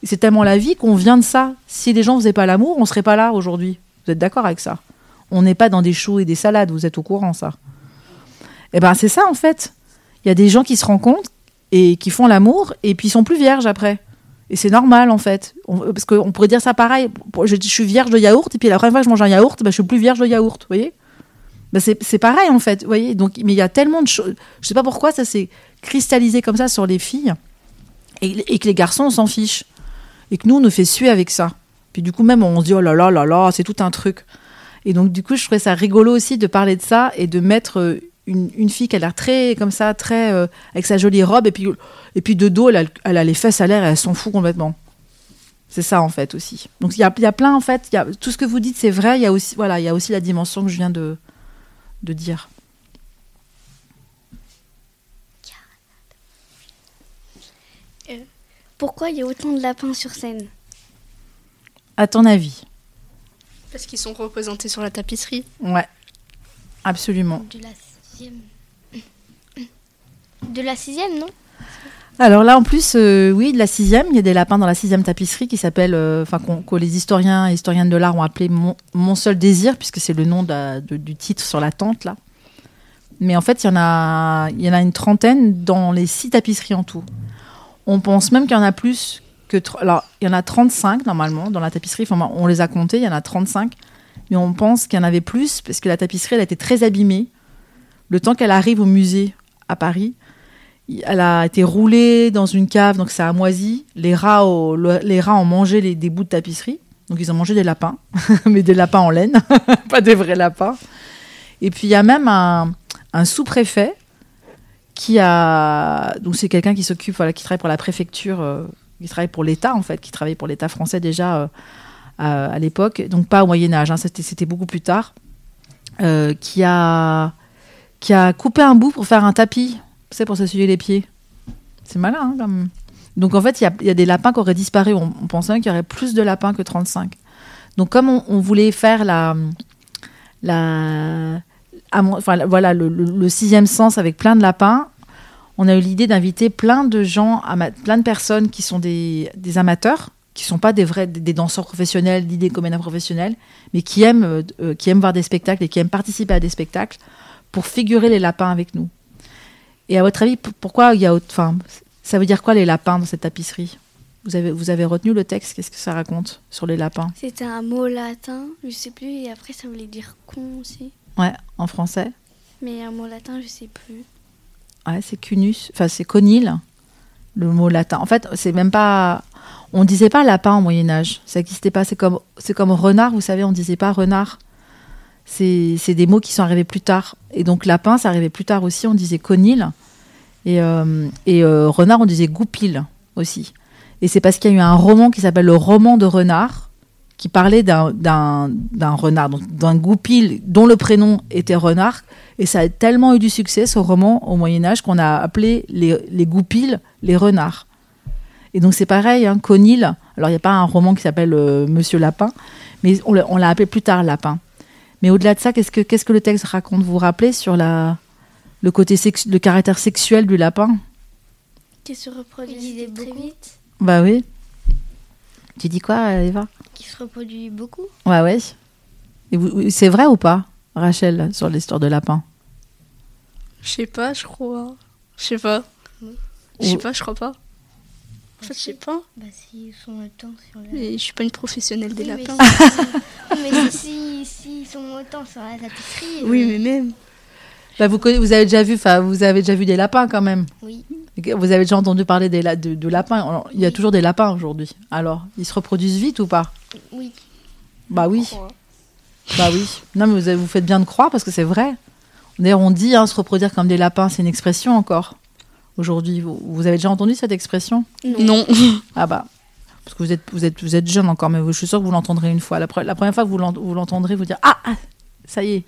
C'est tellement la vie qu'on vient de ça. Si les gens faisaient pas l'amour, on serait pas là aujourd'hui. Vous êtes d'accord avec ça? On n'est pas dans des choux et des salades. Vous êtes au courant, ça Eh ben, c'est ça, en fait. Il y a des gens qui se rencontrent et qui font l'amour, et puis ils sont plus vierges après. Et c'est normal en fait. Parce qu'on pourrait dire ça pareil. Je, suis vierge de yaourt et puis la première fois que je mange un yaourt, bah, je suis plus vierge de yaourt. Vous voyez? Bah, c'est, pareil en fait. Vous voyez? Donc, mais il y a tellement de choses. Je sais pas pourquoi ça s'est cristallisé comme ça sur les filles et, et que les garçons on s'en fiche. Et que nous on nous fait suer avec ça. Puis du coup même on se dit oh là là là là, c'est tout un truc. Et donc du coup je trouvais ça rigolo aussi de parler de ça et de mettre euh, une, une fille qui a l'air très comme ça, très euh, avec sa jolie robe et puis et puis de dos elle a, elle a les fesses à l'air et elle s'en fout complètement. C'est ça en fait aussi. Donc il y a, il y a plein en fait, il y a, tout ce que vous dites c'est vrai. Il y a aussi voilà, il y a aussi la dimension que je viens de de dire. Pourquoi il y a autant de lapins sur scène? À ton avis? Parce qu'ils sont représentés sur la tapisserie. Ouais, absolument. De la De la sixième, non? Alors là, en plus, euh, oui, de la sixième, il y a des lapins dans la sixième tapisserie qui s'appelle, euh, enfin, que les historiens et historiennes de l'art ont appelé mon, seul désir, puisque c'est le nom du titre sur la tente là. Mais en fait, il y en a, il y en a une trentaine dans les six tapisseries en tout. On pense même qu'il y en a plus que, alors, il y en a 35 normalement dans la tapisserie. Enfin, on les a comptés, il y en a 35, mais on pense qu'il y en avait plus parce que la tapisserie, elle a été très abîmée. Le temps qu'elle arrive au musée à Paris, elle a été roulée dans une cave, donc ça a moisi. Les rats, les rats ont mangé les, des bouts de tapisserie. Donc ils ont mangé des lapins, mais des lapins en laine, pas des vrais lapins. Et puis il y a même un, sous-préfet qui a. Donc c'est quelqu'un qui s'occupe, qui travaille pour la préfecture, euh, qui travaille pour l'État en fait, qui travaillait pour l'État français déjà euh, à, l'époque. Donc pas au Moyen-Âge, hein, c'était c'était beaucoup plus tard. euh, qui, a, qui a coupé un bout pour faire un tapis, sais, pour s'essuyer les pieds. C'est malin, hein. Donc en fait, il y a, des lapins qui auraient disparu. On, pensait qu'il y aurait plus de lapins que 35. Donc comme on, voulait faire la, la, voilà, le, sixième sens avec plein de lapins, on a eu l'idée d'inviter plein de gens, plein de personnes qui sont des, amateurs, qui sont pas des vrais des, des danseurs professionnels, ni des comédiens professionnels, mais qui aiment, euh, qui aiment voir des spectacles et qui aiment participer à des spectacles pour figurer les lapins avec nous. Et à votre avis, pourquoi il y a, autre- enfin, ça veut dire quoi les lapins dans cette tapisserie? Vous avez, vous avez retenu le texte? Qu'est-ce que ça raconte sur les lapins? C'était un mot latin, je sais plus, et après ça voulait dire con aussi. Ouais, en français. Mais un mot latin, je sais plus. Ouais, c'est cunus, enfin c'est conil, le mot latin. En fait, c'est même pas. On disait pas lapin au Moyen Âge, ça n'existait pas. C'est comme, c'est comme renard, vous savez, on disait pas renard. C'est, des mots qui sont arrivés plus tard. Et donc lapin, ça arrivait plus tard aussi. On disait conil et euh, euh, renard, on disait goupil aussi. Et c'est parce qu'il y a eu un roman qui s'appelle le roman de renard, qui parlait d'un, renard, d'un goupil dont le prénom était renard. Et ça a tellement eu du succès, ce roman, au Moyen-Âge, qu'on a appelé les, goupils les renards. Et donc c'est pareil, hein, Conil. Alors il n'y a pas un roman qui s'appelle euh, Monsieur Lapin, mais on l'a appelé plus tard Lapin. Mais au-delà de ça, qu'est-ce que, qu'est-ce que le texte raconte? Vous vous rappelez sur la, le côté sex- le caractère sexuel du lapin? Qui se reproduit Il disait très beaucoup. vite. Bah oui. Tu dis quoi, Eva? Qui se reproduit beaucoup. Ouais, ouais. Et vous- c'est vrai ou pas, Rachel, sur l'histoire de lapin? Je sais pas, je crois. Je sais pas. Je sais pas, je crois pas. Je sais pas. Bah, s'ils sont autant sur la. Mais je suis pas une professionnelle des Oui, mais lapins. si- oui, mais si, si, sont autant sur la tapisserie. Oui, euh, mais même. bah, vous, vous avez déjà vu, enfin, vous avez déjà vu des lapins quand même. Oui. Vous avez déjà entendu parler des la- de, de lapins. Alors, Il y a toujours des lapins aujourd'hui. Alors, ils se reproduisent vite ou pas? Oui. Bah oui. Bah oui. Non, mais vous, avez- vous faites bien de croire parce que c'est vrai. D'ailleurs, on dit hein, se reproduire comme des lapins, c'est une expression encore. Aujourd'hui, vous, vous avez déjà entendu cette expression Non. Ah bah. Parce que vous êtes, vous êtes, vous êtes jeune encore, mais je suis sûre que vous l'entendrez une fois. La, pre- la première fois que vous l'ent- vous l'entendrez, vous dire ah, ah, ça y est.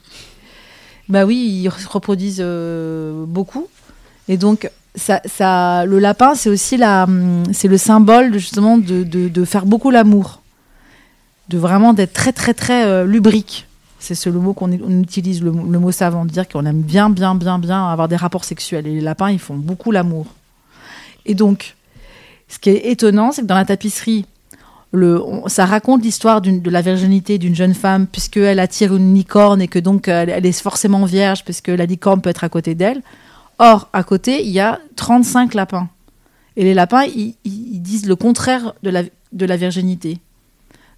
Bah oui, ils se reproduisent euh, beaucoup. Et donc, ça, ça, le lapin, c'est aussi la, c'est le symbole de, justement de, de, de faire beaucoup l'amour. De vraiment d'être très, très, très euh, lubrique. C'est ce, le mot qu'on on utilise, le, mot savant, dire qu'on aime bien, bien, bien, bien avoir des rapports sexuels. Et les lapins, ils font beaucoup l'amour. Et donc, ce qui est étonnant, c'est que dans la tapisserie, ça raconte l'histoire de la virginité d'une jeune femme, puisqu'elle attire une licorne et que donc elle, est forcément vierge, puisque la licorne peut être à côté d'elle. Or, à côté, il y a 35 lapins. Et les lapins, ils, disent le contraire de la virginité.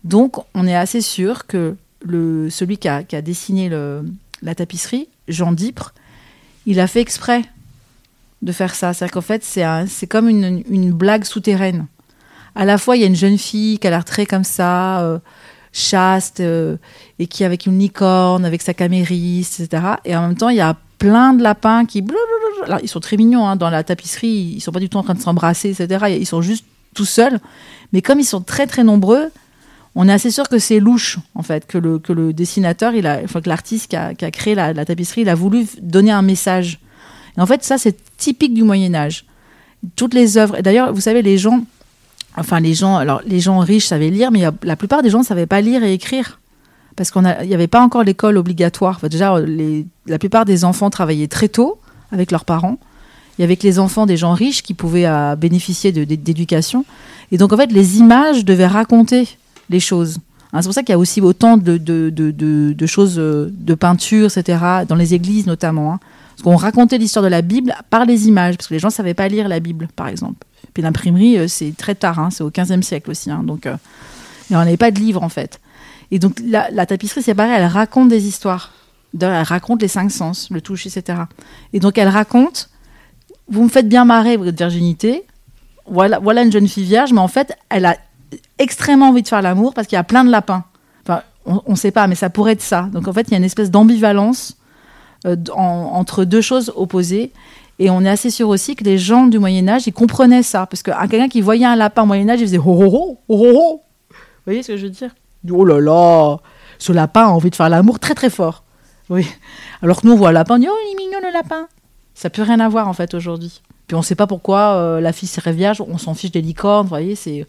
Donc, on est assez sûr que le, celui qui a, qui a dessiné la tapisserie, Jean Dipre, il a fait exprès de faire ça. C'est-à-dire qu'en fait, c'est c'est comme une, une blague souterraine. À la fois, il y a une jeune fille qui a l'air très comme ça, euh, chaste, euh, et qui avec une licorne, avec sa camériste, etc. Et en même temps, il y a plein de lapins qui... Alors, ils sont très mignons hein, dans la tapisserie, ils sont pas du tout en train de s'embrasser, etc. Ils sont juste tout seuls. Mais comme ils sont très très nombreux, on est assez sûr que c'est louche, en fait, que le, dessinateur, il a, enfin, que l'artiste qui a, créé la, tapisserie, il a voulu donner un message. Et en fait, ça, c'est typique du Moyen Âge. Toutes les œuvres, d'ailleurs, vous savez, les gens, enfin les gens, alors les gens riches savaient lire, mais la plupart des gens ne savaient pas lire et écrire. Parce qu'il n'y avait pas encore l'école obligatoire. Déjà, la plupart des enfants travaillaient très tôt avec leurs parents. Il y avait que les enfants des gens riches qui pouvaient euh, bénéficier d'éducation. Et donc, en fait, les images devaient raconter les choses. Hein, c'est pour ça qu'il y a aussi autant de, choses, euh, de peinture, etc., dans les églises notamment. hein. Parce qu'on racontait l'histoire de la Bible par les images, parce que les gens ne savaient pas lire la Bible, par exemple. Puis l'imprimerie, euh, c'est très tard, hein, c'est au 15e siècle aussi. donc, euh, on n'avait pas de livre, en fait. Et donc, la, tapisserie, c'est pareil, elle raconte des histoires. Elle raconte les cinq sens, le toucher, etc. Et donc, elle raconte Vous me faites bien marrer votre virginité. Voilà une jeune fille vierge, mais en fait, elle a extrêmement envie de faire l'amour parce qu'il y a plein de lapins. Enfin, on ne sait pas, mais ça pourrait être ça. Donc, en fait, il y a une espèce d'ambivalence euh, entre deux choses opposées. Et on est assez sûr aussi que les gens du Moyen-Âge, ils comprenaient ça. Parce que un- quelqu'un qui voyait un lapin au Moyen-Âge, il faisait oh oh oh, oh oh. Vous voyez ce que je veux dire? Oh là là, ce lapin a envie de faire l'amour très très fort. Oui. Alors que nous, on voit un lapin, on dit Oh, il est mignon le lapin. Ça plus rien à voir en fait aujourd'hui. Puis on ne sait pas pourquoi euh, la fille serait vierge, on s'en fiche des licornes, vous voyez. c'est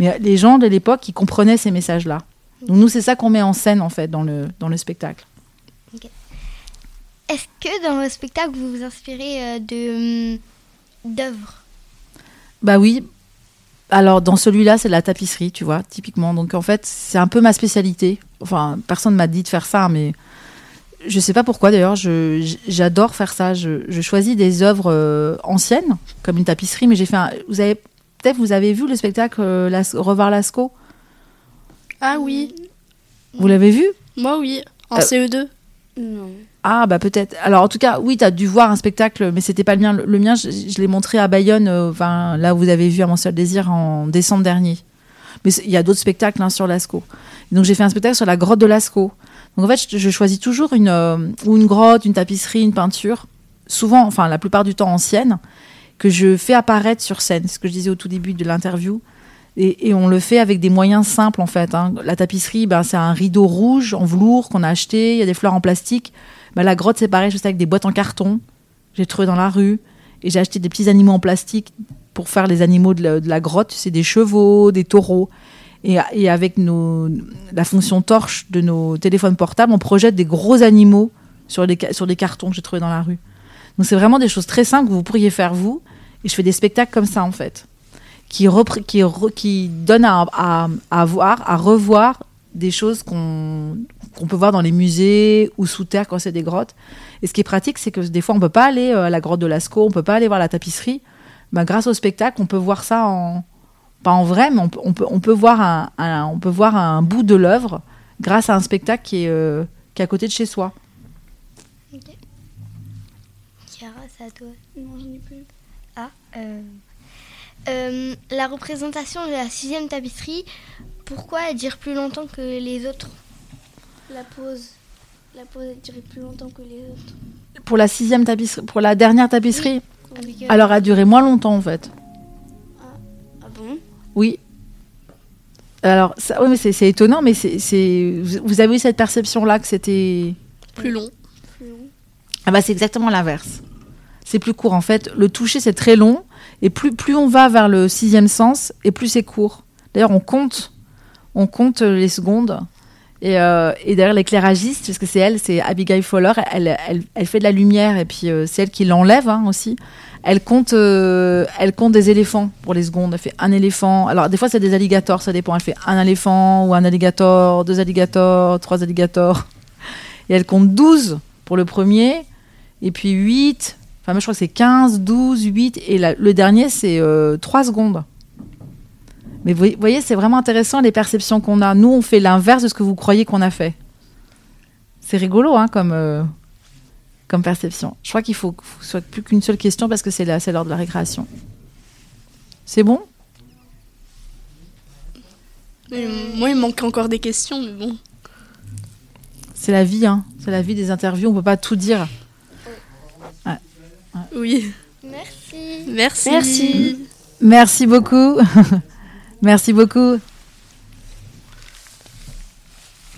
Mais les gens de l'époque, ils comprenaient ces messages-là. Donc nous, c'est ça qu'on met en scène en fait dans le, dans le spectacle. Est-ce que dans le spectacle, vous vous inspirez euh, de hum, d'œuvres? Bah oui. Alors dans celui-là, c'est la tapisserie, tu vois, typiquement. Donc en fait, c'est un peu ma spécialité. Enfin, personne m'a dit de faire ça, mais je sais pas pourquoi d'ailleurs. J'adore faire ça. Je, je choisis des œuvres euh, anciennes, comme une tapisserie, mais j'ai fait. Un, vous avez peut-être vous avez vu le spectacle euh, Las- Revoir Lascaux? Ah oui, Vous l'avez vu? Moi oui, en Euh, CE2. Non. Ah bah peut-être. Alors en tout cas, oui, tu as dû voir un spectacle, mais c'était pas le mien. Le, le mien, je, je l'ai montré à Bayonne, euh, enfin là où vous avez vu à mon seul désir en décembre dernier. Mais il y a d'autres spectacles hein, sur Lascaux. Donc j'ai fait un spectacle sur la grotte de Lascaux. Donc en fait, je, choisis toujours une euh, ou une grotte, une tapisserie, une peinture, souvent, enfin la plupart du temps ancienne, que je fais apparaître sur scène. C'est ce que je disais au tout début de l'interview. Et, on le fait avec des moyens simples en fait. hein. La tapisserie, ben, c'est un rideau rouge en velours qu'on a acheté. Il y a des fleurs en plastique. Ben, la grotte, c'est pareil, je fais avec des boîtes en carton. J'ai trouvé dans la rue. Et j'ai acheté des petits animaux en plastique pour faire les animaux de la grotte. C'est des chevaux, des taureaux. Et, avec la fonction torche de nos téléphones portables, on projette des gros animaux sur des, cartons que j'ai trouvés dans la rue. Donc c'est vraiment des choses très simples que vous pourriez faire vous. Et je fais des spectacles comme ça en fait, qui, donnent à, voir, à revoir des choses qu'on peut voir dans les musées ou sous terre quand c'est des grottes. Et ce qui est pratique, c'est que des fois on peut pas aller euh, à la grotte de Lascaux, on peut pas aller voir la tapisserie. Ben, grâce au spectacle, on peut voir ça en pas en vrai, mais on peut, on peut, on peut voir un, un- on peut voir un bout de l'œuvre grâce à un spectacle qui est, euh, qui est à côté de chez soi. Chiara, c'est à toi. Non, j'en ai plus. Ah. euh, euh, la représentation de la sixième tapisserie, pourquoi elle dure plus longtemps que les autres? La pause. La pause, elle durait plus longtemps que les autres. Pour la sixième tapisserie, pour la dernière tapisserie, alors elle a duré moins longtemps en fait. Oui. Alors, ça, mais c'est c'est étonnant, mais c'est c'est- vous avez eu cette perception-là que c'était. Plus long. Plus long. Ah bah c'est exactement l'inverse. C'est plus court en fait. Le toucher c'est très long et plus plus on va vers le sixième sens et plus c'est court. D'ailleurs on compte, on compte les secondes et, euh, et d'ailleurs l'éclairagiste parce que c'est elle, c'est Abigail Fowler, elle, elle, elle fait de la lumière et puis euh, c'est elle qui l'enlève hein, aussi. Elle compte, euh, elle compte des éléphants pour les secondes. Elle fait un éléphant. Alors des fois c'est des alligators, ça dépend. Elle fait un éléphant ou un alligator, deux alligators, trois alligators. Et elle compte 12 pour le premier, et puis 8, enfin moi je crois que c'est 15, 12, 8, et le dernier c'est euh, 3 secondes. Mais vous voyez- voyez, c'est vraiment intéressant les perceptions qu'on a. Nous, on fait l'inverse de ce que vous croyez qu'on a fait. C'est rigolo hein, comme, euh, comme perception. Je crois qu'il faut, faut que ce soit plus qu'une seule question parce que c'est l'heure de la récréation. C'est bon? Mais Moi, il manque encore des questions, mais bon. C'est la vie, hein. c'est la vie des interviews, on peut pas tout dire. Oui. Merci. Merci. Merci. Merci beaucoup. Merci beaucoup.